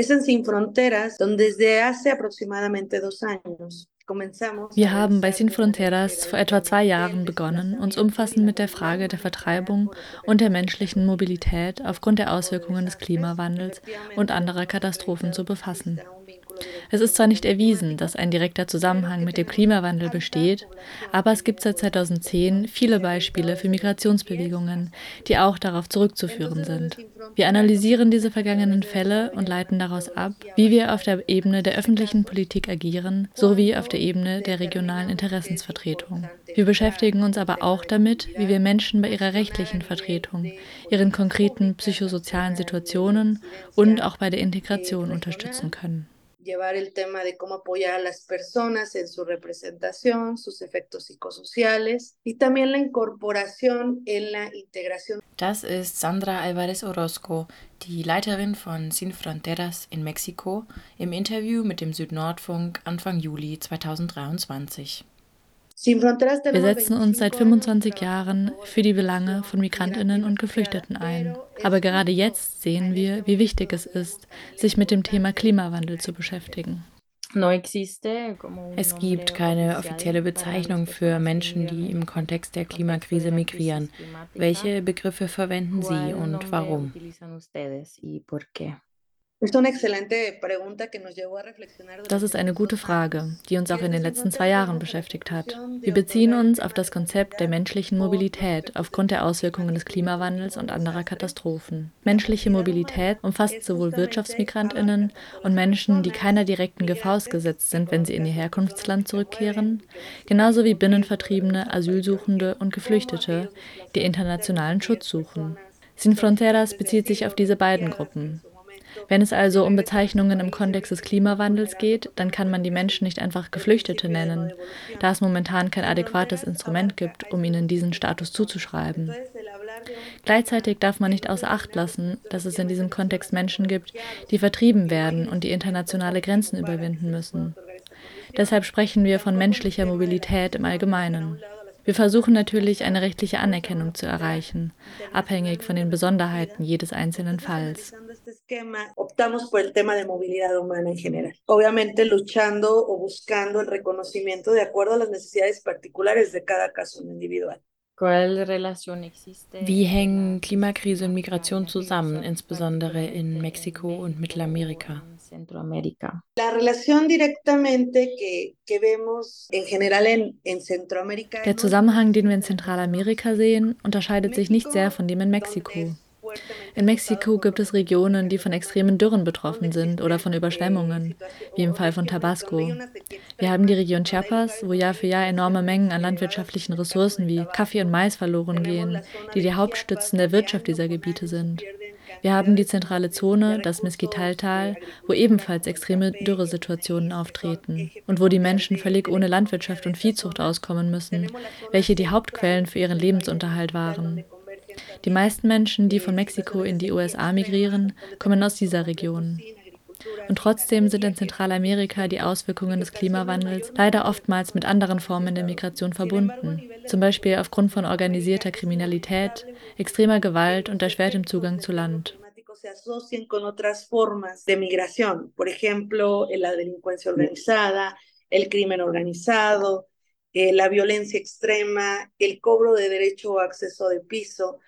Es en Sin Fronteras, donde desde hace aproximadamente dos años Wir haben bei Sin Fronteras vor etwa zwei Jahren begonnen, uns umfassend mit der Frage der Vertreibung und der menschlichen Mobilität aufgrund der Auswirkungen des Klimawandels und anderer Katastrophen zu befassen. Es ist zwar nicht erwiesen, dass ein direkter Zusammenhang mit dem Klimawandel besteht, aber es gibt seit 2010 viele Beispiele für Migrationsbewegungen, die auch darauf zurückzuführen sind. Wir analysieren diese vergangenen Fälle und leiten daraus ab, wie wir auf der Ebene der öffentlichen Politik agieren, sowie auf der Ebene der regionalen Interessensvertretung. Wir beschäftigen uns aber auch damit, wie wir Menschen bei ihrer rechtlichen Vertretung, ihren konkreten psychosozialen Situationen und auch bei der Integration unterstützen können. Llevar el tema de cómo apoyar a las personas en su representación, sus efectos psicosociales y también la incorporación en la integración. Das ist Sandra Alvarez Orozco, die Leiterin von Sin Fronteras in Mexiko, im Interview mit dem Südnordfunk Anfang Juli 2023. Wir setzen uns seit 25 Jahren für die Belange von Migrantinnen und Geflüchteten ein. Aber gerade jetzt sehen wir, wie wichtig es ist, sich mit dem Thema Klimawandel zu beschäftigen. Es gibt keine offizielle Bezeichnung für Menschen, die im Kontext der Klimakrise migrieren. Welche Begriffe verwenden Sie und warum? Das ist eine gute Frage, die uns auch in den letzten zwei Jahren beschäftigt hat. Wir beziehen uns auf das Konzept der menschlichen Mobilität aufgrund der Auswirkungen des Klimawandels und anderer Katastrophen. Menschliche Mobilität umfasst sowohl Wirtschaftsmigrantinnen und Menschen, die keiner direkten Gefahr ausgesetzt sind, wenn sie in ihr Herkunftsland zurückkehren, genauso wie Binnenvertriebene, Asylsuchende und Geflüchtete, die internationalen Schutz suchen. Sin Fronteras bezieht sich auf diese beiden Gruppen. Wenn es also um Bezeichnungen im Kontext des Klimawandels geht, dann kann man die Menschen nicht einfach Geflüchtete nennen, da es momentan kein adäquates Instrument gibt, um ihnen diesen Status zuzuschreiben. Gleichzeitig darf man nicht außer Acht lassen, dass es in diesem Kontext Menschen gibt, die vertrieben werden und die internationale Grenzen überwinden müssen. Deshalb sprechen wir von menschlicher Mobilität im Allgemeinen. Wir versuchen natürlich, eine rechtliche Anerkennung zu erreichen, abhängig von den Besonderheiten jedes einzelnen Falls. Optamos por el tema de movilidad humana en general. Obviamente luchando o buscando el reconocimiento de acuerdo a las necesidades particulares de cada caso individual. Wie hängen Klimakrise und Migration zusammen, insbesondere in Mexiko und Mittelamerika? Centroamérica. La relación directamente que, que vemos en general en, en Centroamérica. Der Zusammenhang, den wir in Zentralamerika sehen, unterscheidet sich nicht sehr von dem in Mexiko. In Mexiko gibt es Regionen, die von extremen Dürren betroffen sind oder von Überschwemmungen, wie im Fall von Tabasco. Wir haben die Region Chiapas, wo Jahr für Jahr enorme Mengen an landwirtschaftlichen Ressourcen wie Kaffee und Mais verloren gehen, die die Hauptstützen der Wirtschaft dieser Gebiete sind. Wir haben die zentrale Zone, das Mesquitaltal, wo ebenfalls extreme Dürresituationen auftreten und wo die Menschen völlig ohne Landwirtschaft und Viehzucht auskommen müssen, welche die Hauptquellen für ihren Lebensunterhalt waren. Die meisten Menschen, die von Mexiko in die USA migrieren, kommen aus dieser Region. Und trotzdem sind in Zentralamerika die Auswirkungen des Klimawandels leider oftmals mit anderen Formen der Migration verbunden, zum Beispiel aufgrund von organisierter Kriminalität, extremer Gewalt und erschwertem Zugang zu Land. se asocian con otras formas de migración, por ejemplo, la delincuencia organizada, el crimen organizado, eh, la violencia extrema, el cobro de derecho a acceso de piso,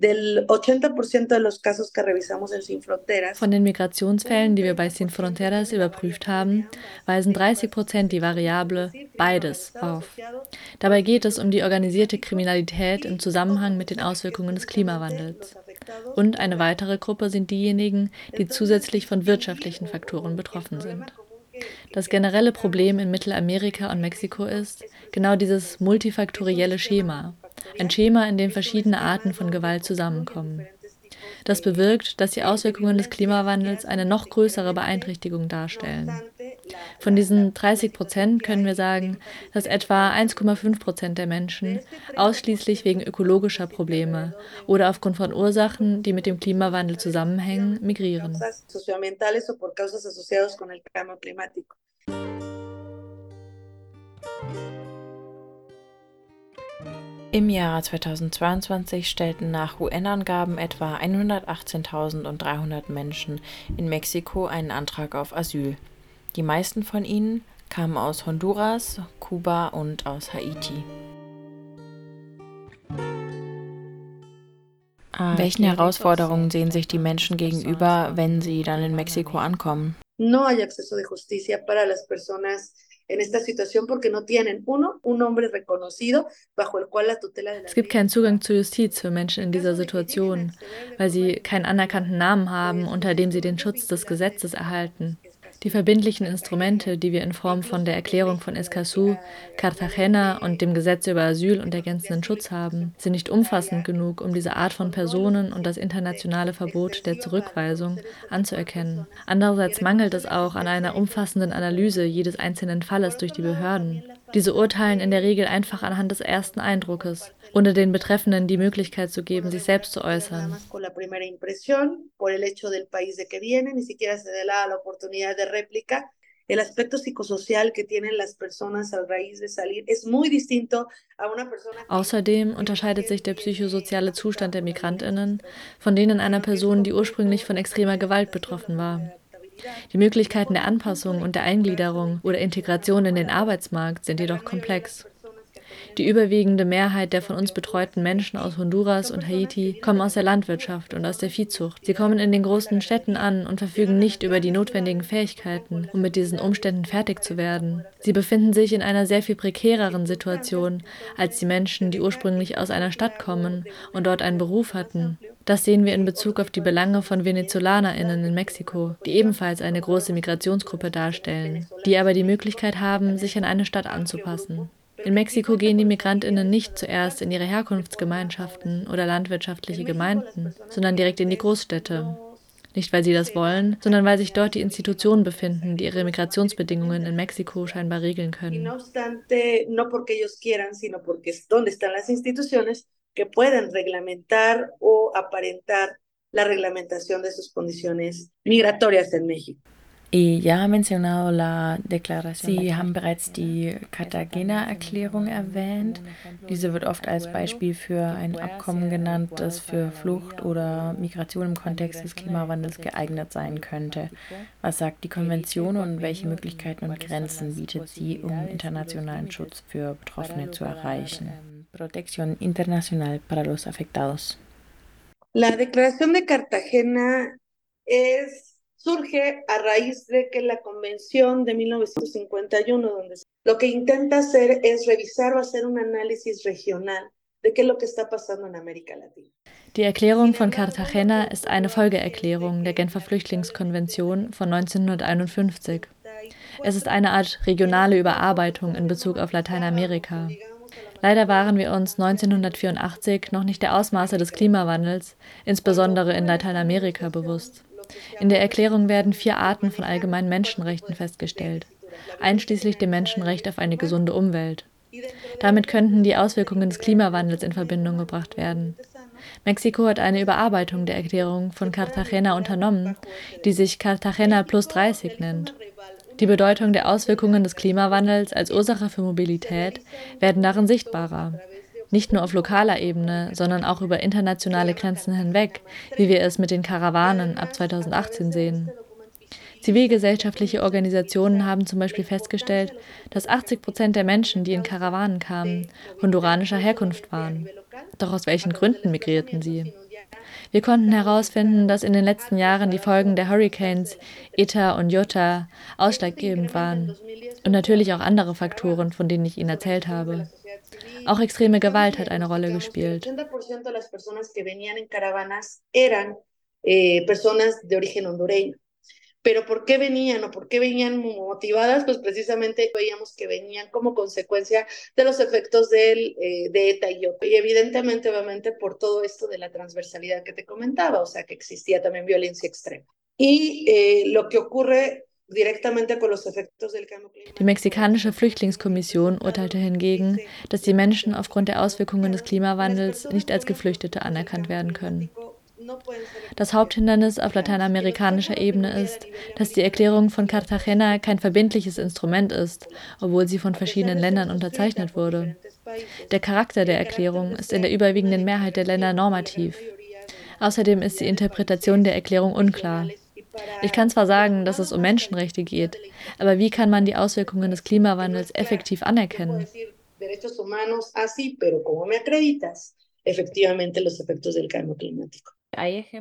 Del 80% de los casos que revisamos en Sin Fronteras. Von den Migrationsfällen, die wir bei Sin Fronteras überprüft haben, weisen 30 Prozent die Variable beides auf. Dabei geht es um die organisierte Kriminalität im Zusammenhang mit den Auswirkungen des Klimawandels. Und eine weitere Gruppe sind diejenigen, die zusätzlich von wirtschaftlichen Faktoren betroffen sind. Das generelle Problem in Mittelamerika und Mexiko ist genau dieses multifaktorielle Schema, ein Schema, in dem verschiedene Arten von Gewalt zusammenkommen. Das bewirkt, dass die Auswirkungen des Klimawandels eine noch größere Beeinträchtigung darstellen. Von diesen 30 Prozent können wir sagen, dass etwa 1,5 Prozent der Menschen ausschließlich wegen ökologischer Probleme oder aufgrund von Ursachen, die mit dem Klimawandel zusammenhängen, migrieren. Im Jahr 2022 stellten nach UN-Angaben etwa 118.300 Menschen in Mexiko einen Antrag auf Asyl. Die meisten von ihnen kamen aus Honduras, Kuba und aus Haiti. Welchen Herausforderungen sehen sich die Menschen gegenüber, wenn sie dann in Mexiko ankommen? No hay acceso de justicia para las personas en esta situación porque no tienen, uno, un nombre reconocido bajo el cual la tutela de la Es gibt keinen Zugang zur Justiz für Menschen in dieser Situation, weil sie keinen anerkannten Namen haben, unter dem sie den Schutz des Gesetzes erhalten. Die verbindlichen Instrumente, die wir in Form von der Erklärung von Escazú, Cartagena und dem Gesetz über Asyl und ergänzenden Schutz haben, sind nicht umfassend genug, um diese Art von Personen und das internationale Verbot der Zurückweisung anzuerkennen. Andererseits mangelt es auch an einer umfassenden Analyse jedes einzelnen Falles durch die Behörden. Diese urteilen in der Regel einfach anhand des ersten Eindruckes, ohne den Betreffenden die Möglichkeit zu geben, sich selbst zu äußern. El aspecto psicosocial que tienen las personas al raíz de salir es muy distinto a una persona. Außerdem unterscheidet sich der psychosoziale Zustand der Migrantinnen von denen einer Person, die ursprünglich von extremer Gewalt betroffen war. Die Möglichkeiten der Anpassung und der Eingliederung oder Integration in den Arbeitsmarkt sind jedoch komplex. Die überwiegende Mehrheit der von uns betreuten Menschen aus Honduras und Haiti kommen aus der Landwirtschaft und aus der Viehzucht. Sie kommen in den großen Städten an und verfügen nicht über die notwendigen Fähigkeiten, um mit diesen Umständen fertig zu werden. Sie befinden sich in einer sehr viel prekäreren Situation als die Menschen, die ursprünglich aus einer Stadt kommen und dort einen Beruf hatten. Das sehen wir in Bezug auf die Belange von VenezolanerInnen in Mexiko, die ebenfalls eine große Migrationsgruppe darstellen, die aber die Möglichkeit haben, sich an eine Stadt anzupassen. In Mexiko gehen die Migrantinnen nicht zuerst in ihre Herkunftsgemeinschaften oder landwirtschaftliche Gemeinden, sondern direkt in die Großstädte. Nicht, weil sie das wollen, sondern weil sich dort die Institutionen befinden, die ihre Migrationsbedingungen in Mexiko scheinbar regeln können. que pueden reglamentar o aparentar la reglamentación de sus condiciones migratorias en México. Ha mencionado la declaración. Sie haben bereits die Cartagena-Erklärung erwähnt. Diese wird oft als Beispiel für ein Abkommen genannt, das für Flucht oder Migration im Kontext des Klimawandels geeignet sein könnte. Was sagt die Konvention und welche Möglichkeiten und Grenzen bietet sie, um internationalen Schutz für Betroffene zu erreichen? Protección internacional para los afectados. La Declaración de Cartagena es surge a raíz de que la convención de 1951, donde lo que intenta hacer es revisar o hacer un análisis regional de qué es lo que está pasando en América Latina. Die Erklärung von Cartagena ist eine Folgeerklärung der Genfer Flüchtlingskonvention von 1951. Es ist eine Art regionale Überarbeitung in Bezug auf Lateinamerika. Leider waren wir uns 1984 noch nicht der Ausmaße des Klimawandels, insbesondere in Lateinamerika, bewusst. In der Erklärung werden vier Arten von allgemeinen Menschenrechten festgestellt, einschließlich dem Menschenrecht auf eine gesunde Umwelt. Damit könnten die Auswirkungen des Klimawandels in Verbindung gebracht werden. Mexiko hat eine Überarbeitung der Erklärung von Cartagena unternommen, die sich Cartagena plus 30 nennt. Die Bedeutung der Auswirkungen des Klimawandels als Ursache für Mobilität werden darin sichtbarer nicht nur auf lokaler Ebene, sondern auch über internationale Grenzen hinweg, wie wir es mit den Karawanen ab 2018 sehen. Zivilgesellschaftliche Organisationen haben zum Beispiel festgestellt, dass 80 Prozent der Menschen, die in Karawanen kamen, honduranischer Herkunft waren. Doch aus welchen Gründen migrierten sie? Wir konnten herausfinden, dass in den letzten Jahren die Folgen der Hurricanes Eta und Jota ausschlaggebend waren und natürlich auch andere Faktoren, von denen ich Ihnen erzählt habe. Auch extreme Gewalt hat eine Rolle gespielt. Eh, personas de origen hondureño. Pero ¿por qué venían o por qué venían motivadas? Pues precisamente veíamos que venían como consecuencia de los efectos del, eh, de ETA y Y evidentemente, obviamente, por todo esto de la transversalidad que te comentaba, o sea, que existía también violencia extrema. Y eh, lo que ocurre Die mexikanische Flüchtlingskommission urteilte hingegen, dass die Menschen aufgrund der Auswirkungen des Klimawandels nicht als Geflüchtete anerkannt werden können. Das Haupthindernis auf lateinamerikanischer Ebene ist, dass die Erklärung von Cartagena kein verbindliches Instrument ist, obwohl sie von verschiedenen Ländern unterzeichnet wurde. Der Charakter der Erklärung ist in der überwiegenden Mehrheit der Länder normativ. Außerdem ist die Interpretation der Erklärung unklar. Ich kann zwar sagen, dass es um Menschenrechte geht, aber wie kann man die Auswirkungen des Klimawandels effektiv anerkennen?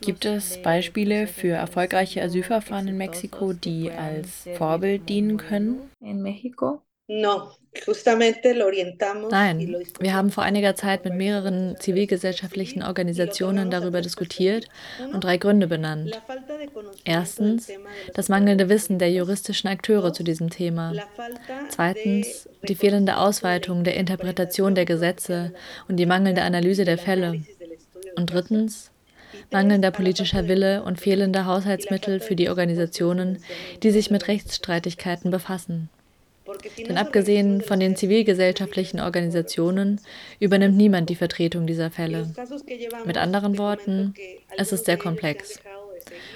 Gibt es Beispiele für erfolgreiche Asylverfahren in Mexiko, die als Vorbild dienen können? In Mexiko? Nein, wir haben vor einiger Zeit mit mehreren zivilgesellschaftlichen Organisationen darüber diskutiert und drei Gründe benannt. Erstens, das mangelnde Wissen der juristischen Akteure zu diesem Thema. Zweitens, die fehlende Ausweitung der Interpretation der Gesetze und die mangelnde Analyse der Fälle. Und drittens, mangelnder politischer Wille und fehlende Haushaltsmittel für die Organisationen, die sich mit Rechtsstreitigkeiten befassen. Denn abgesehen von den zivilgesellschaftlichen Organisationen übernimmt niemand die Vertretung dieser Fälle. Mit anderen Worten, es ist sehr komplex.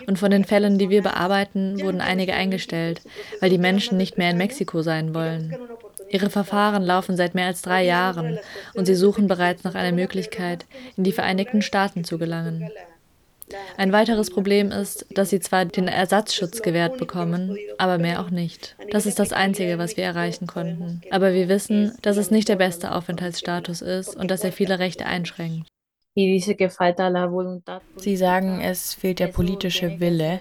Und von den Fällen, die wir bearbeiten, wurden einige eingestellt, weil die Menschen nicht mehr in Mexiko sein wollen. Ihre Verfahren laufen seit mehr als drei Jahren und sie suchen bereits nach einer Möglichkeit, in die Vereinigten Staaten zu gelangen. Ein weiteres Problem ist, dass sie zwar den Ersatzschutz gewährt bekommen, aber mehr auch nicht. Das ist das Einzige, was wir erreichen konnten. Aber wir wissen, dass es nicht der beste Aufenthaltsstatus ist und dass er viele Rechte einschränkt. Sie sagen, es fehlt der politische Wille.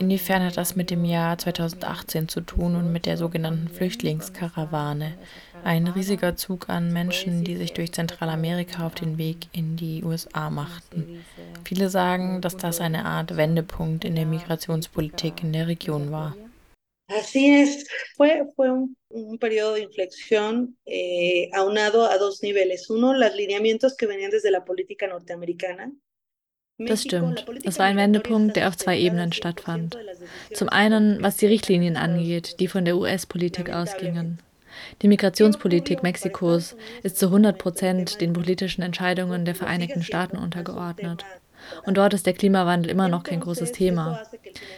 Inwiefern hat das mit dem Jahr 2018 zu tun und mit der sogenannten Flüchtlingskarawane? Ein riesiger Zug an Menschen, die sich durch Zentralamerika auf den Weg in die USA machten. Viele sagen, dass das eine Art Wendepunkt in der Migrationspolitik in der Region war. Así es, fue, fue un, un periodo de inflexión eh, aunado a dos niveles. Uno, los lineamientos que venían desde la política norteamericana. Das stimmt. Es war ein Wendepunkt, der auf zwei Ebenen stattfand. Zum einen, was die Richtlinien angeht, die von der US-Politik ausgingen. Die Migrationspolitik Mexikos ist zu 100 Prozent den politischen Entscheidungen der Vereinigten Staaten untergeordnet. Und dort ist der Klimawandel immer noch kein großes Thema.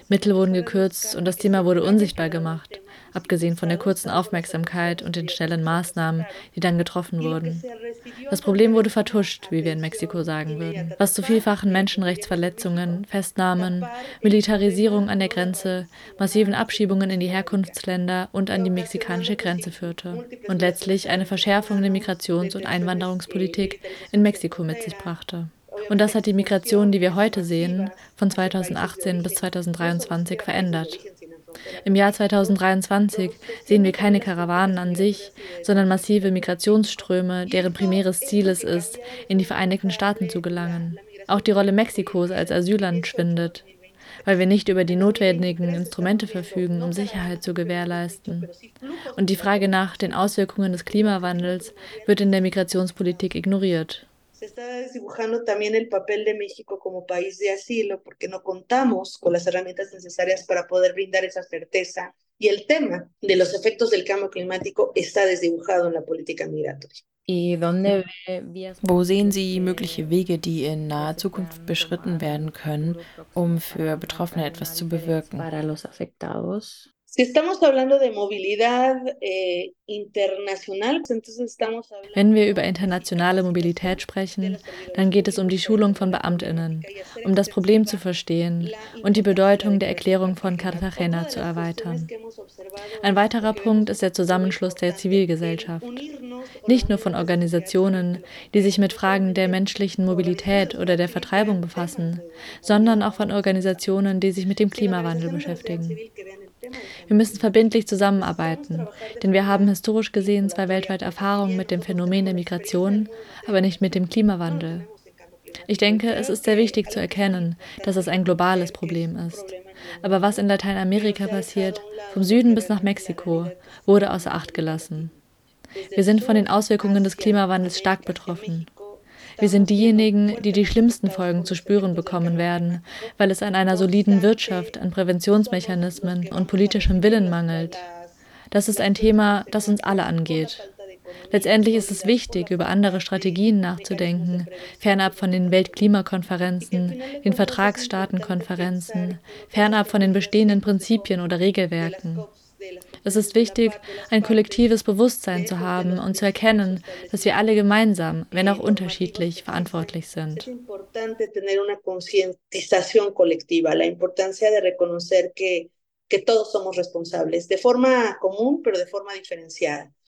Mittel wurden gekürzt und das Thema wurde unsichtbar gemacht, abgesehen von der kurzen Aufmerksamkeit und den schnellen Maßnahmen, die dann getroffen wurden. Das Problem wurde vertuscht, wie wir in Mexiko sagen würden, was zu vielfachen Menschenrechtsverletzungen, Festnahmen, Militarisierung an der Grenze, massiven Abschiebungen in die Herkunftsländer und an die mexikanische Grenze führte und letztlich eine Verschärfung der Migrations- und Einwanderungspolitik in Mexiko mit sich brachte. Und das hat die Migration, die wir heute sehen, von 2018 bis 2023 verändert. Im Jahr 2023 sehen wir keine Karawanen an sich, sondern massive Migrationsströme, deren primäres Ziel es ist, in die Vereinigten Staaten zu gelangen. Auch die Rolle Mexikos als Asylland schwindet, weil wir nicht über die notwendigen Instrumente verfügen, um Sicherheit zu gewährleisten. Und die Frage nach den Auswirkungen des Klimawandels wird in der Migrationspolitik ignoriert. Se está desdibujando también el papel de México como país de asilo, porque no contamos con las herramientas necesarias para poder brindar esa certeza. Y el tema de los efectos del cambio climático está desdibujado en la política migratoria. Wo sehen Sie mögliche Wege, die in naher Zukunft beschritten werden können, um für Betroffene etwas zu bewirken? Si estamos hablando de movilidad eh, internacional, entonces estamos hablando Wenn wir über internationale Mobilität sprechen, dann geht es um die Schulung von Beamtinnen, um das Problem zu verstehen und die Bedeutung der Erklärung von Cartagena zu erweitern. Ein weiterer Punkt ist der Zusammenschluss der Zivilgesellschaft. Nicht nur von Organisationen, die sich mit Fragen der menschlichen Mobilität oder der Vertreibung befassen, sondern auch von Organisationen, die sich mit dem Klimawandel beschäftigen. Wir müssen verbindlich zusammenarbeiten, denn wir haben historisch gesehen zwar weltweit Erfahrung mit dem Phänomen der Migration, aber nicht mit dem Klimawandel. Ich denke, es ist sehr wichtig zu erkennen, dass es ein globales Problem ist. Aber was in Lateinamerika passiert, vom Süden bis nach Mexiko, wurde außer Acht gelassen. Wir sind von den Auswirkungen des Klimawandels stark betroffen. Wir sind diejenigen, die die schlimmsten Folgen zu spüren bekommen werden, weil es an einer soliden Wirtschaft, an Präventionsmechanismen und politischem Willen mangelt. Das ist ein Thema, das uns alle angeht. Letztendlich ist es wichtig, über andere Strategien nachzudenken, fernab von den Weltklimakonferenzen, den Vertragsstaatenkonferenzen, fernab von den bestehenden Prinzipien oder Regelwerken. Es ist wichtig, ein kollektives Bewusstsein zu haben und zu erkennen, dass wir alle gemeinsam, wenn auch unterschiedlich, verantwortlich sind. que todos somos responsables, de forma común, pero de forma diferenciada.